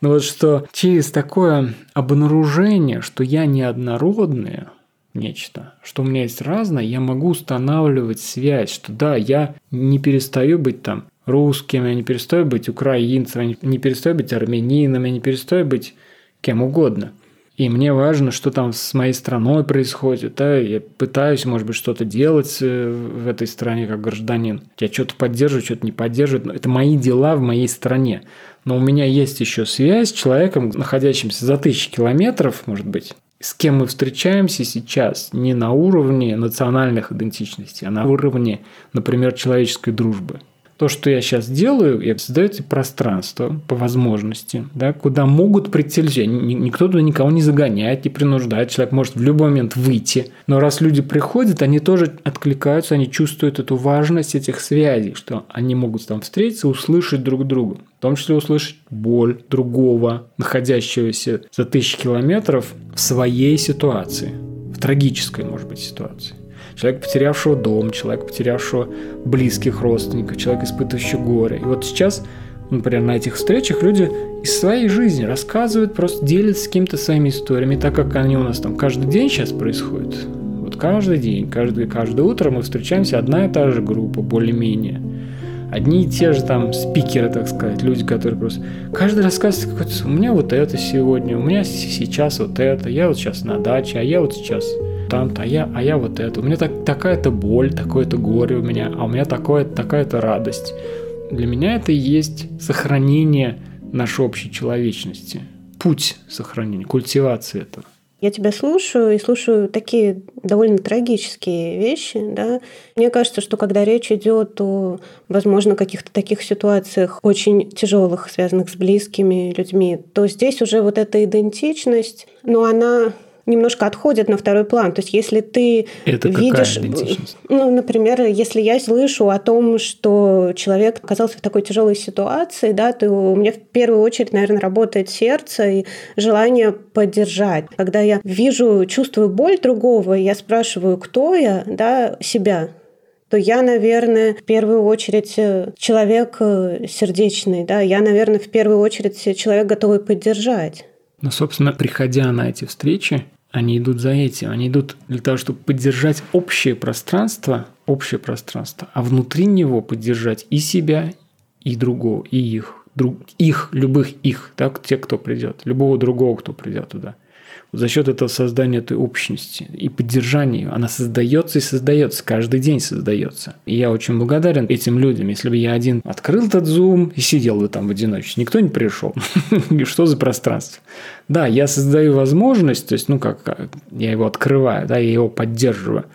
Speaker 1: Но вот что через такое обнаружение, что я неоднородное нечто, что у меня есть разное, я могу устанавливать связь, что да, я не перестаю быть там русским, я не перестаю быть украинцем, я не перестаю быть армянином, я не перестаю быть кем угодно – и мне важно, что там с моей страной происходит. Да? Я пытаюсь, может быть, что-то делать э, в этой стране как гражданин. Я что-то поддерживаю, что-то не поддерживаю. Это мои дела в моей стране. Но у меня есть еще связь с человеком, находящимся за тысячи километров, может быть, с кем мы встречаемся сейчас не на уровне национальных идентичностей, а на уровне, например, человеческой дружбы то, что я сейчас делаю, я это пространство по возможности, да, куда могут прийти люди. Никто туда никого не загоняет, не принуждает. Человек может в любой момент выйти. Но раз люди приходят, они тоже откликаются, они чувствуют эту важность этих связей, что они могут там встретиться, услышать друг друга. В том числе услышать боль другого, находящегося за тысячи километров в своей ситуации, в трагической, может быть, ситуации человек, потерявшего дом, человек, потерявшего близких родственников, человек, испытывающий горе. И вот сейчас, например, на этих встречах люди из своей жизни рассказывают, просто делятся какими-то своими историями, так как они у нас там каждый день сейчас происходят. Вот каждый день, каждый, каждое утро мы встречаемся, одна и та же группа, более-менее. Одни и те же там спикеры, так сказать, люди, которые просто... Каждый рассказывает какой-то... У меня вот это сегодня, у меня сейчас вот это, я вот сейчас на даче, а я вот сейчас там-то, а я, а я вот это. У меня так, такая-то боль, такое-то горе у меня, а у меня такое, такая-то радость. Для меня это и есть сохранение нашей общей человечности. Путь сохранения, культивации этого.
Speaker 2: Я тебя слушаю и слушаю такие довольно трагические вещи. Да? Мне кажется, что когда речь идет о, возможно, каких-то таких ситуациях очень тяжелых, связанных с близкими людьми, то здесь уже вот эта идентичность, но она немножко отходят на второй план. То есть, если ты
Speaker 1: Это
Speaker 2: видишь, ну, например, если я слышу о том, что человек оказался в такой тяжелой ситуации, да, то у меня в первую очередь, наверное, работает сердце и желание поддержать. Когда я вижу, чувствую боль другого, я спрашиваю, кто я, да, себя, то я, наверное, в первую очередь э, человек э, сердечный, да, я, наверное, в первую очередь человек готовый поддержать.
Speaker 1: Ну, собственно, приходя на эти встречи, они идут за этим. Они идут для того, чтобы поддержать общее пространство, общее пространство, а внутри него поддержать и себя, и другого, и их, друг, их, любых их, так, те, кто придет, любого другого, кто придет туда – за счет этого создания этой общности и поддержания ее, она создается и создается, каждый день создается. И я очень благодарен этим людям. Если бы я один открыл этот Zoom и сидел бы там в одиночестве, никто не пришел. Что за пространство? Да, я создаю возможность, то есть, ну как, я его открываю, да, я его поддерживаю.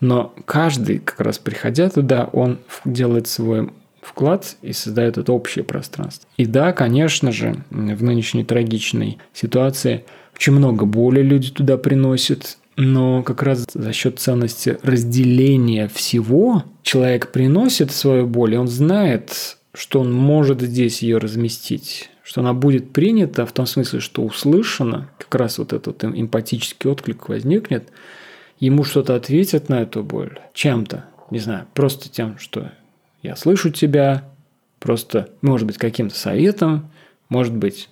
Speaker 1: Но каждый, как раз приходя туда, он делает свой вклад и создает это общее пространство. И да, конечно же, в нынешней трагичной ситуации – очень много боли люди туда приносят, но как раз за счет ценности разделения всего человек приносит свою боль, и он знает, что он может здесь ее разместить, что она будет принята в том смысле, что услышана, как раз вот этот эмпатический отклик возникнет, ему что-то ответят на эту боль чем-то, не знаю, просто тем, что я слышу тебя, просто, может быть, каким-то советом, может быть,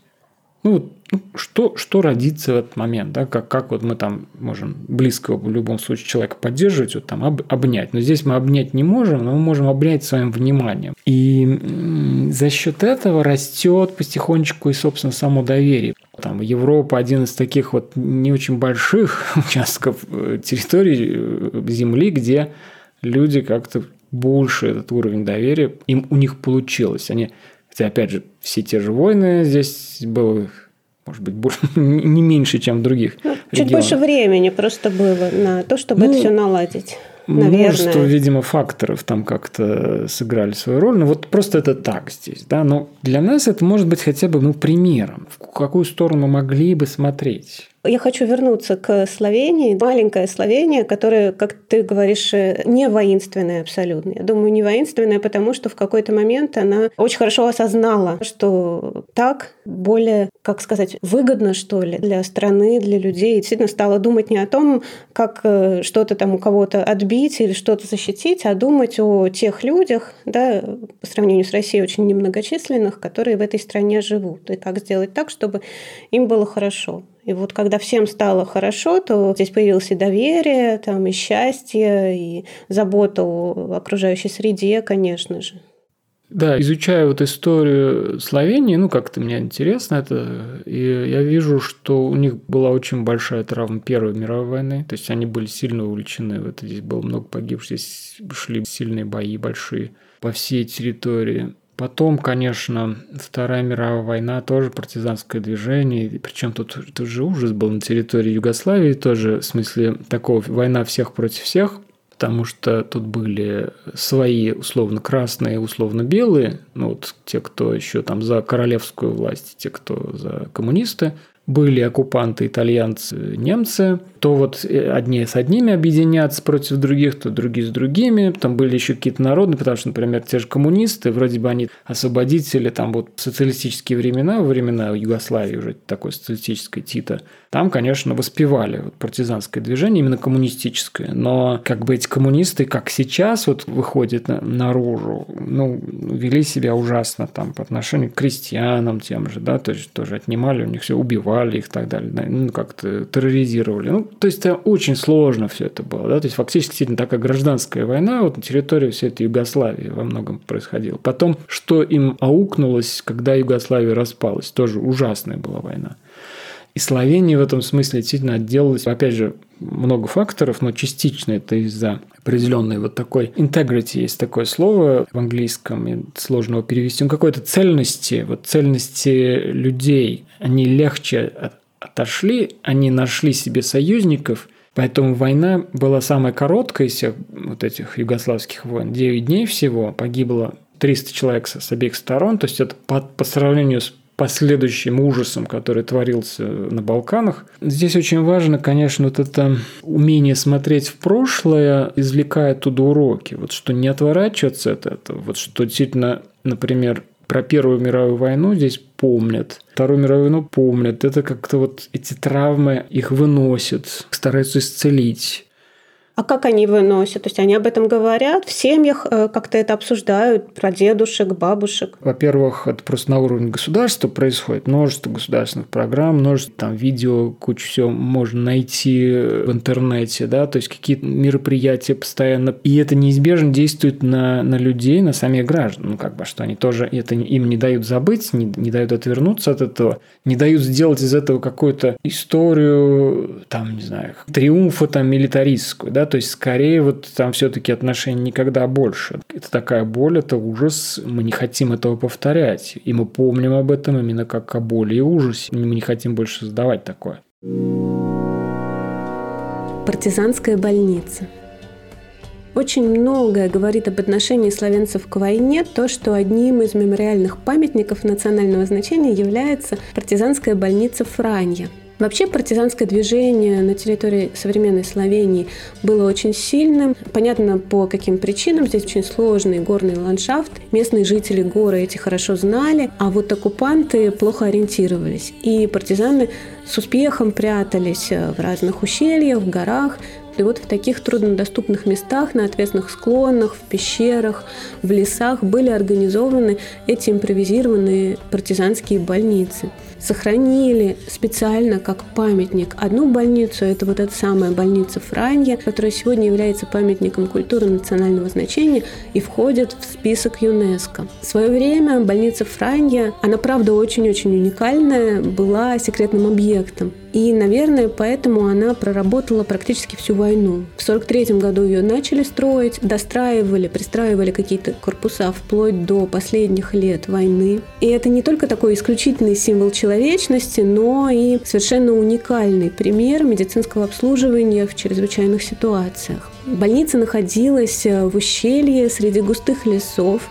Speaker 1: ну, ну, что, что родится в этот момент, да, как, как вот мы там можем близкого в любом случае человека поддерживать, вот там об, обнять. Но здесь мы обнять не можем, но мы можем обнять своим вниманием. И за счет этого растет потихонечку и, собственно, само доверие. Там Европа один из таких вот не очень больших участков э, территории э, Земли, где люди как-то больше этот уровень доверия, им у них получилось. Они, хотя, опять же, все те же войны здесь было может быть, больше, не меньше, чем в других. Ну,
Speaker 2: чуть больше времени просто было на то, чтобы ну, это все наладить. Наверное.
Speaker 1: Множество, видимо, факторов там как-то сыграли свою роль. Но вот просто это так здесь. Да? Но для нас это может быть хотя бы ну, примером, в какую сторону могли бы смотреть.
Speaker 2: Я хочу вернуться к Словении. Маленькая Словения, которая, как ты говоришь, э, не воинственная абсолютно. Я думаю, не воинственная, потому что в какой-то момент она очень хорошо осознала, что так более, как сказать, выгодно, что ли, для страны, для людей. И действительно стала думать не о том, как э, что-то там у кого-то отбить или что-то защитить, а думать о тех людях, да, по сравнению с Россией очень немногочисленных, которые в этой стране живут. И как сделать так, чтобы им было хорошо. И вот когда всем стало хорошо, то здесь появилось и доверие, там, и счастье, и забота о окружающей среде, конечно же.
Speaker 1: Да, изучая вот историю Словении, ну, как-то мне интересно это, и я вижу, что у них была очень большая травма Первой мировой войны, то есть они были сильно увлечены в это, здесь было много погибших, здесь шли сильные бои большие по всей территории. Потом, конечно, Вторая мировая война, тоже партизанское движение. Причем тут, тут же ужас был на территории Югославии тоже, в смысле такого война всех против всех, потому что тут были свои условно красные, условно белые, ну вот те, кто еще там за королевскую власть, те, кто за коммунисты – были оккупанты итальянцы, немцы, то вот э, одни с одними объединяться против других, то другие с другими. Там были еще какие-то народные, потому что, например, те же коммунисты, вроде бы они освободители, там вот социалистические времена, времена Югославии уже такой социалистической Тита, там, конечно, воспевали вот партизанское движение, именно коммунистическое. Но как бы эти коммунисты, как сейчас вот выходят на, наружу, ну, вели себя ужасно там по отношению к крестьянам тем же, да, то есть тоже отнимали у них все, убивали их и так далее, ну, как-то терроризировали. Ну, то есть это очень сложно все это было, да, то есть фактически действительно такая гражданская война вот на территории всей этой Югославии во многом происходила. Потом, что им аукнулось, когда Югославия распалась, тоже ужасная была война. И Словения в этом смысле действительно отделалась, опять же, много факторов, но частично это из-за определенной вот такой integrity, есть такое слово в английском, сложно его перевести, какой-то цельности, вот цельности людей, они легче отошли, они нашли себе союзников, Поэтому война была самая короткая из всех вот этих югославских войн. 9 дней всего, погибло 300 человек с обеих сторон. То есть это по, по сравнению с последующим ужасом, который творился на Балканах. Здесь очень важно, конечно, вот это умение смотреть в прошлое, извлекая оттуда уроки. Вот что не отворачиваться от этого, вот что действительно, например, про Первую мировую войну здесь помнят. Вторую мировую войну помнят. Это как-то вот эти травмы их выносят, стараются исцелить.
Speaker 2: А как они выносят? То есть они об этом говорят, в семьях э, как-то это обсуждают, про дедушек, бабушек?
Speaker 1: Во-первых, это просто на уровне государства происходит. Множество государственных программ, множество там видео, кучу всего можно найти в интернете, да, то есть какие-то мероприятия постоянно. И это неизбежно действует на, на людей, на самих граждан. Ну, как бы, что они тоже это им не дают забыть, не, не дают отвернуться от этого, не дают сделать из этого какую-то историю, там, не знаю, триумфа там милитаристскую, да, да, то есть скорее вот там все-таки отношения никогда больше. Это такая боль, это ужас, мы не хотим этого повторять, и мы помним об этом именно как о боли и ужасе, мы не хотим больше создавать такое.
Speaker 2: Партизанская больница. Очень многое говорит об отношении славянцев к войне то, что одним из мемориальных памятников национального значения является партизанская больница Франья – Вообще партизанское движение на территории современной Словении было очень сильным. Понятно, по каким причинам. Здесь очень сложный горный ландшафт. Местные жители горы эти хорошо знали, а вот оккупанты плохо ориентировались. И партизаны с успехом прятались в разных ущельях, в горах, и вот в таких труднодоступных местах, на ответственных склонах, в пещерах, в лесах были организованы эти импровизированные партизанские больницы сохранили специально как памятник одну больницу, это вот эта самая больница Франья, которая сегодня является памятником культуры национального значения и входит в список ЮНЕСКо. В свое время больница Франья, она правда очень-очень уникальная, была секретным объектом. И, наверное, поэтому она проработала практически всю войну. В 1943 году ее начали строить, достраивали, пристраивали какие-то корпуса вплоть до последних лет войны. И это не только такой исключительный символ человечности, но и совершенно уникальный пример медицинского обслуживания в чрезвычайных ситуациях. Больница находилась в ущелье среди густых лесов,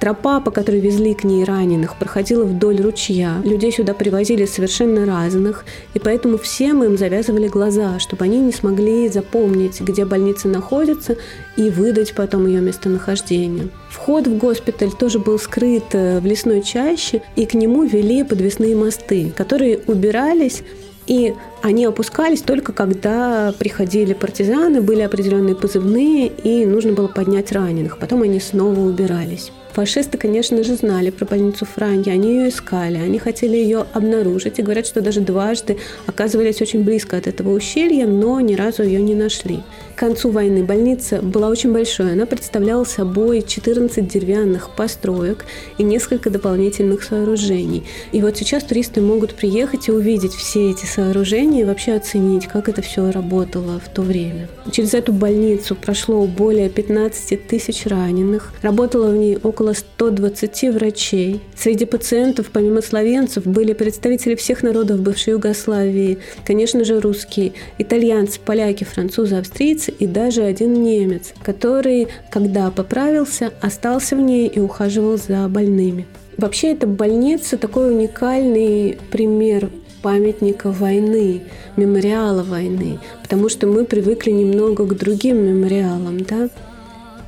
Speaker 2: Тропа, по которой везли к ней раненых, проходила вдоль ручья. Людей сюда привозили совершенно разных, и поэтому всем им завязывали глаза, чтобы они не смогли запомнить, где больница находится, и выдать потом ее местонахождение. Вход в госпиталь тоже был скрыт э, в лесной чаще, и к нему вели подвесные мосты, которые убирались и они опускались только когда приходили партизаны, были определенные позывные, и нужно было поднять раненых. Потом они снова убирались. Фашисты, конечно же, знали про больницу Франки, они ее искали, они хотели ее обнаружить и говорят, что даже дважды оказывались очень близко от этого ущелья, но ни разу ее не нашли. К концу войны больница была очень большой. Она представляла собой 14 деревянных построек и несколько дополнительных сооружений. И вот сейчас туристы могут приехать и увидеть все эти сооружения и вообще оценить, как это все работало в то время. Через эту больницу прошло более 15 тысяч раненых. Работало в ней около 120 врачей. Среди пациентов, помимо словенцев, были представители всех народов бывшей Югославии, конечно же, русские, итальянцы, поляки, французы, австрийцы и даже один немец, который, когда поправился, остался в ней и ухаживал за больными. Вообще эта больница такой уникальный пример памятника войны, мемориала войны, потому что мы привыкли немного к другим мемориалам, да.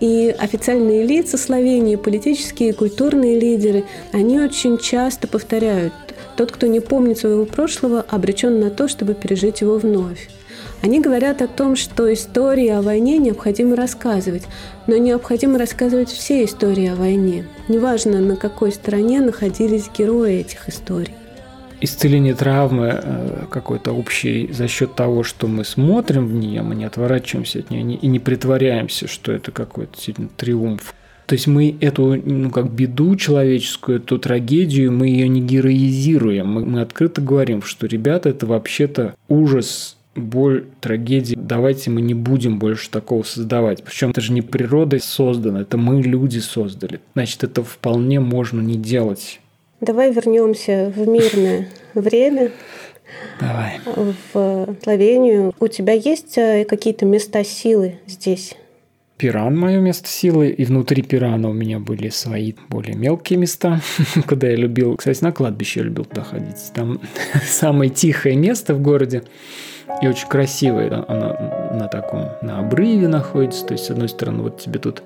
Speaker 2: И официальные лица Словении, политические и культурные лидеры, они очень часто повторяют, тот, кто не помнит своего прошлого, обречен на то, чтобы пережить его вновь. Они говорят о том, что истории о войне необходимо рассказывать, но необходимо рассказывать все истории о войне. Неважно, на какой стороне находились герои этих историй
Speaker 1: исцеление травмы э, какой-то общей за счет того, что мы смотрим в нее, мы не отворачиваемся от нее и не притворяемся, что это какой-то действительно триумф. То есть мы эту, ну, как беду человеческую, эту трагедию, мы ее не героизируем. Мы, мы открыто говорим, что, ребята, это вообще-то ужас боль, трагедии. Давайте мы не будем больше такого создавать. Причем это же не природой создано, это мы люди создали. Значит, это вполне можно не делать.
Speaker 2: Давай вернемся в мирное время.
Speaker 1: Давай.
Speaker 2: В Словению. У тебя есть э, какие-то места силы здесь?
Speaker 1: Пиран – мое место силы, и внутри Пирана у меня были свои более мелкие места, куда я любил. Кстати, на кладбище я любил туда ходить. Там самое тихое место в городе и очень красивое. Оно на таком, на обрыве находится. То есть, с одной стороны, вот тебе тут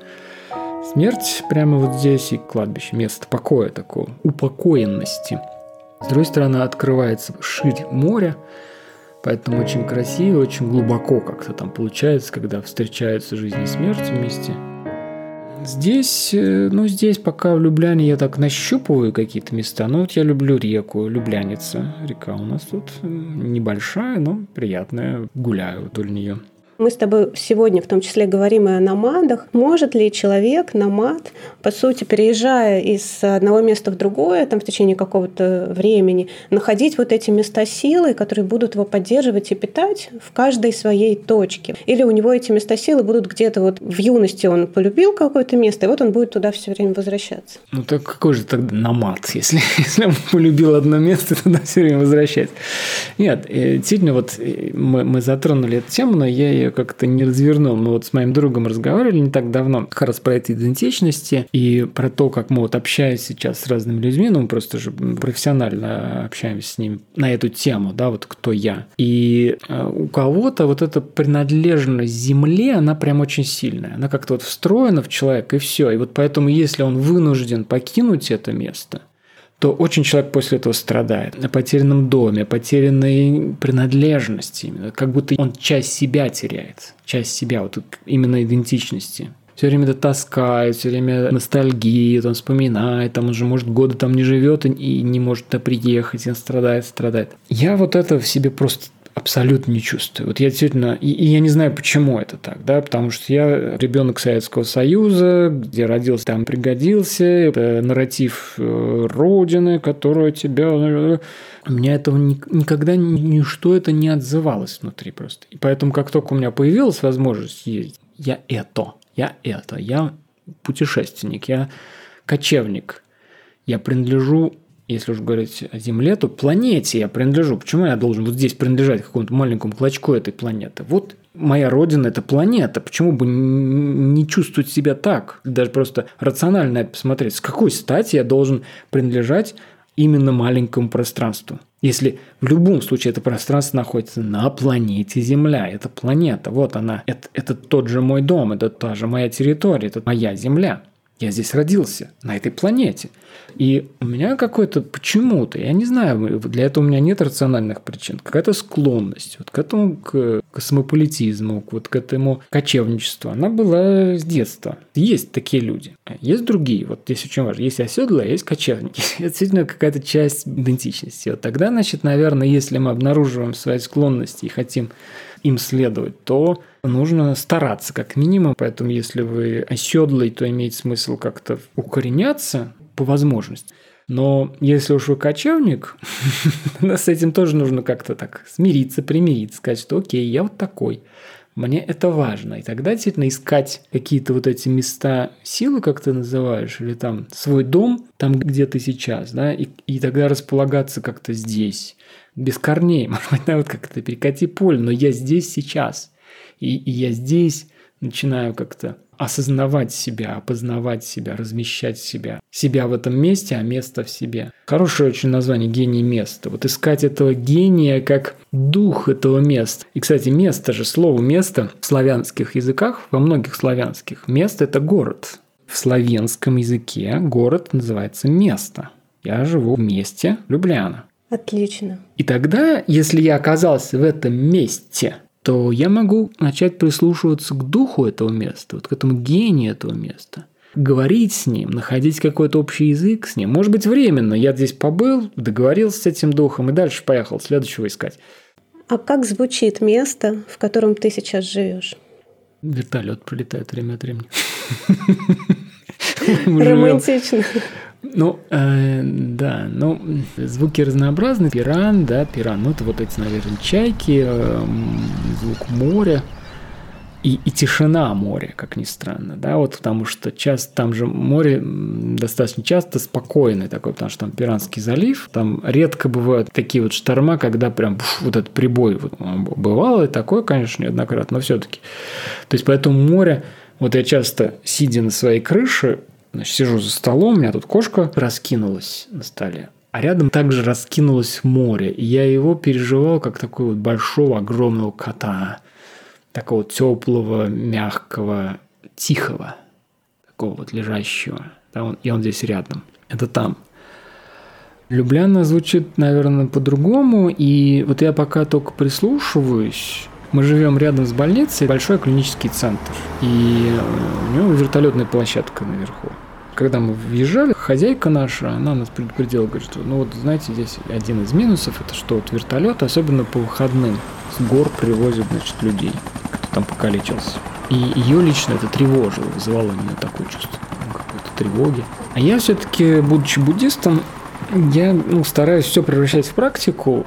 Speaker 1: смерть прямо вот здесь и кладбище, место покоя такого, упокоенности. С другой стороны, открывается ширь моря, Поэтому очень красиво, очень глубоко как-то там получается, когда встречаются жизнь и смерть вместе. Здесь, э, ну здесь пока в Любляне я так нащупываю какие-то места. Ну вот я люблю реку, Любляница. Река у нас тут небольшая, но приятная. Гуляю вдоль нее.
Speaker 2: Мы с тобой сегодня в том числе говорим и о намадах. Может ли человек, намад, по сути, переезжая из одного места в другое, там в течение какого-то времени, находить вот эти места силы, которые будут его поддерживать и питать в каждой своей точке? Или у него эти места силы будут где-то вот в юности он полюбил какое-то место, и вот он будет туда все время возвращаться?
Speaker 1: Ну так какой же тогда намад, если, если он полюбил одно место, туда все время возвращается? Нет, э, действительно, вот э, мы, мы затронули эту тему, но я ее ее как-то не развернул. Мы вот с моим другом разговаривали не так давно как раз про эти идентичности и про то, как мы вот общаясь сейчас с разными людьми, ну мы просто же профессионально общаемся с ними на эту тему, да, вот кто я. И э, у кого-то вот эта принадлежность земле, она прям очень сильная. Она как-то вот встроена в человека, и все. И вот поэтому, если он вынужден покинуть это место, то очень человек после этого страдает. О потерянном доме, потерянной принадлежности. Именно. Как будто он часть себя теряет. Часть себя, вот именно идентичности. Все время это таскает, все время ностальгия, он вспоминает, там уже, может, годы там не живет и не может туда приехать, и он страдает, страдает. Я вот это в себе просто абсолютно не чувствую. Вот я действительно, и, и я не знаю, почему это так, да, потому что я ребенок Советского Союза, где родился, там пригодился, это нарратив э, Родины, которая тебя... У меня этого ни, никогда ничто это не отзывалось внутри просто. И поэтому, как только у меня появилась возможность ездить, я это, я это, я путешественник, я кочевник, я принадлежу если уж говорить о Земле, то планете я принадлежу. Почему я должен вот здесь принадлежать какому-то маленькому клочку этой планеты? Вот моя родина – это планета. Почему бы не чувствовать себя так? Даже просто рационально посмотреть. С какой стати я должен принадлежать именно маленькому пространству? Если в любом случае это пространство находится на планете Земля, это планета, вот она, это, это тот же мой дом, это та же моя территория, это моя Земля. Я здесь родился, на этой планете. И у меня какой-то почему-то, я не знаю, для этого у меня нет рациональных причин, какая-то склонность вот к этому, к космополитизму, вот к этому кочевничеству, она была с детства. Есть такие люди, есть другие. Вот здесь очень важно. Есть оседлые, а есть кочевники. Это действительно какая-то часть идентичности. Вот тогда, значит, наверное, если мы обнаруживаем свои склонности и хотим им следовать, то нужно стараться как минимум. Поэтому если вы оседлый, то имеет смысл как-то укореняться по возможности. Но если уж вы кочевник, с этим тоже нужно как-то так смириться, примириться, сказать, что окей, я вот такой. Мне это важно. И тогда действительно искать какие-то вот эти места силы, как ты называешь, или там свой дом, там, где ты сейчас, да, и, и тогда располагаться как-то здесь, без корней. Может быть, вот как-то перекати поле, но я здесь сейчас. И, и я здесь начинаю как-то осознавать себя, опознавать себя, размещать себя. Себя в этом месте, а место в себе. Хорошее очень название «Гений места». Вот искать этого гения как дух этого места. И, кстати, место же, слово «место» в славянских языках, во многих славянских, место – это город. В славянском языке город называется место. Я живу в месте Любляна.
Speaker 2: Отлично.
Speaker 1: И тогда, если я оказался в этом месте – то я могу начать прислушиваться к духу этого места, вот к этому гению этого места говорить с ним, находить какой-то общий язык с ним. Может быть, временно. Я здесь побыл, договорился с этим духом и дальше поехал следующего искать.
Speaker 2: А как звучит место, в котором ты сейчас живешь?
Speaker 1: Вертолет пролетает время от времени.
Speaker 2: Романтично.
Speaker 1: Ну, э, да, ну, звуки разнообразны. Пиран, да, пиран, ну, это вот эти, наверное, чайки, э, звук моря и, и тишина моря, как ни странно, да, вот потому что часто там же море достаточно часто спокойное такое, потому что там Пиранский залив, там редко бывают такие вот шторма, когда прям пш, вот этот прибой вот, бывало и такое, конечно, неоднократно, но все-таки. То есть поэтому море Вот я часто, сидя на своей крыше, значит, сижу за столом, у меня тут кошка раскинулась на столе. А рядом также раскинулось море. И я его переживал как такого вот большого, огромного кота. Такого теплого, мягкого, тихого. Такого вот лежащего. И он здесь рядом. Это там. Любляна звучит, наверное, по-другому. И вот я пока только прислушиваюсь, мы живем рядом с больницей, большой клинический центр. И у него вертолетная площадка наверху. Когда мы въезжали, хозяйка наша, она нас предупредила, говорит, что, ну вот, знаете, здесь один из минусов, это что вот вертолет, особенно по выходным, с гор привозят, значит, людей, кто там покалечился. И ее лично это тревожило, вызывало нее такое чувство ну, какой-то тревоги. А я все-таки, будучи буддистом, я ну, стараюсь все превращать в практику,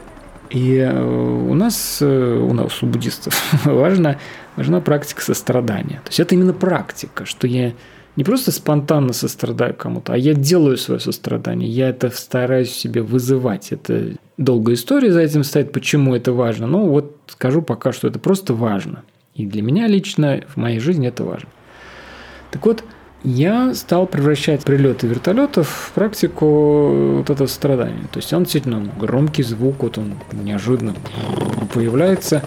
Speaker 1: и э, у нас, э, у нас, у буддистов, важна, важна практика сострадания. То есть это именно практика, что я не просто спонтанно сострадаю кому-то, а я делаю свое сострадание, я это стараюсь себе вызывать. Это долгая история за этим стоит, почему это важно. Ну вот скажу пока, что это просто важно. И для меня лично в моей жизни это важно. Так вот, я стал превращать прилеты вертолетов в практику вот этого страдания. То есть он действительно громкий звук, вот он неожиданно появляется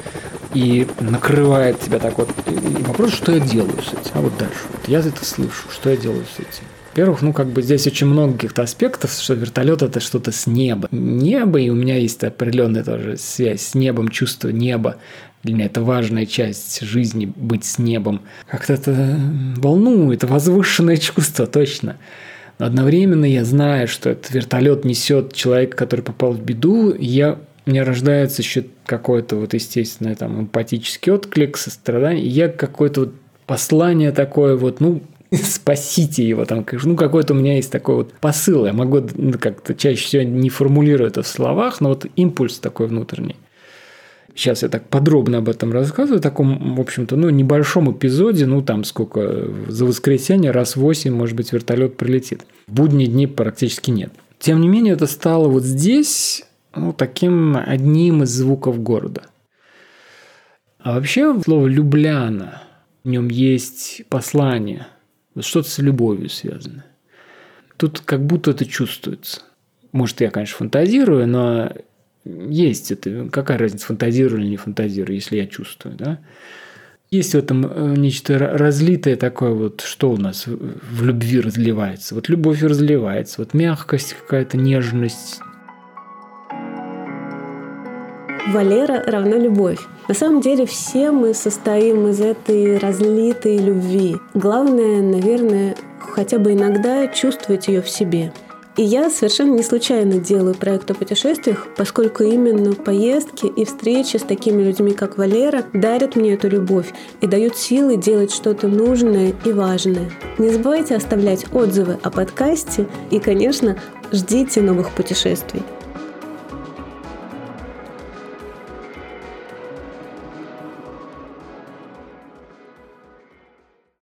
Speaker 1: и накрывает тебя так вот. И вопрос, что я делаю с этим? А вот дальше. Вот я это слышу, что я делаю с этим? Во-первых, ну как бы здесь очень много каких-то аспектов, что вертолет это что-то с неба. Небо, и у меня есть определенная тоже связь с небом, чувство неба. Для меня это важная часть жизни, быть с небом. Как-то это волнует, возвышенное чувство, точно. Но одновременно я знаю, что этот вертолет несет человека, который попал в беду, и я меня рождается еще какой-то вот естественный там эмпатический отклик, сострадание, и я какое-то вот послание такое вот, ну, спасите его там, ну, какой-то у меня есть такой вот посыл, я могу ну, как-то чаще всего не формулирую это в словах, но вот импульс такой внутренний. Сейчас я так подробно об этом рассказываю, в таком, в общем-то, ну, небольшом эпизоде, ну, там сколько, за воскресенье раз восемь, может быть, вертолет прилетит. В будние дни практически нет. Тем не менее, это стало вот здесь ну, таким одним из звуков города. А вообще слово «любляна», в нем есть послание, что-то с любовью связано. Тут как будто это чувствуется. Может, я, конечно, фантазирую, но есть это. Какая разница, фантазирую или не фантазирую, если я чувствую, да? Есть в этом э, нечто разлитое такое вот, что у нас в любви разливается. Вот любовь разливается, вот мягкость какая-то, нежность,
Speaker 2: Валера равна любовь. На самом деле все мы состоим из этой разлитой любви. Главное, наверное, хотя бы иногда чувствовать ее в себе. И я совершенно не случайно делаю проект о путешествиях, поскольку именно поездки и встречи с такими людьми, как Валера, дарят мне эту любовь и дают силы делать что-то нужное и важное. Не забывайте оставлять отзывы о подкасте и, конечно, ждите новых путешествий.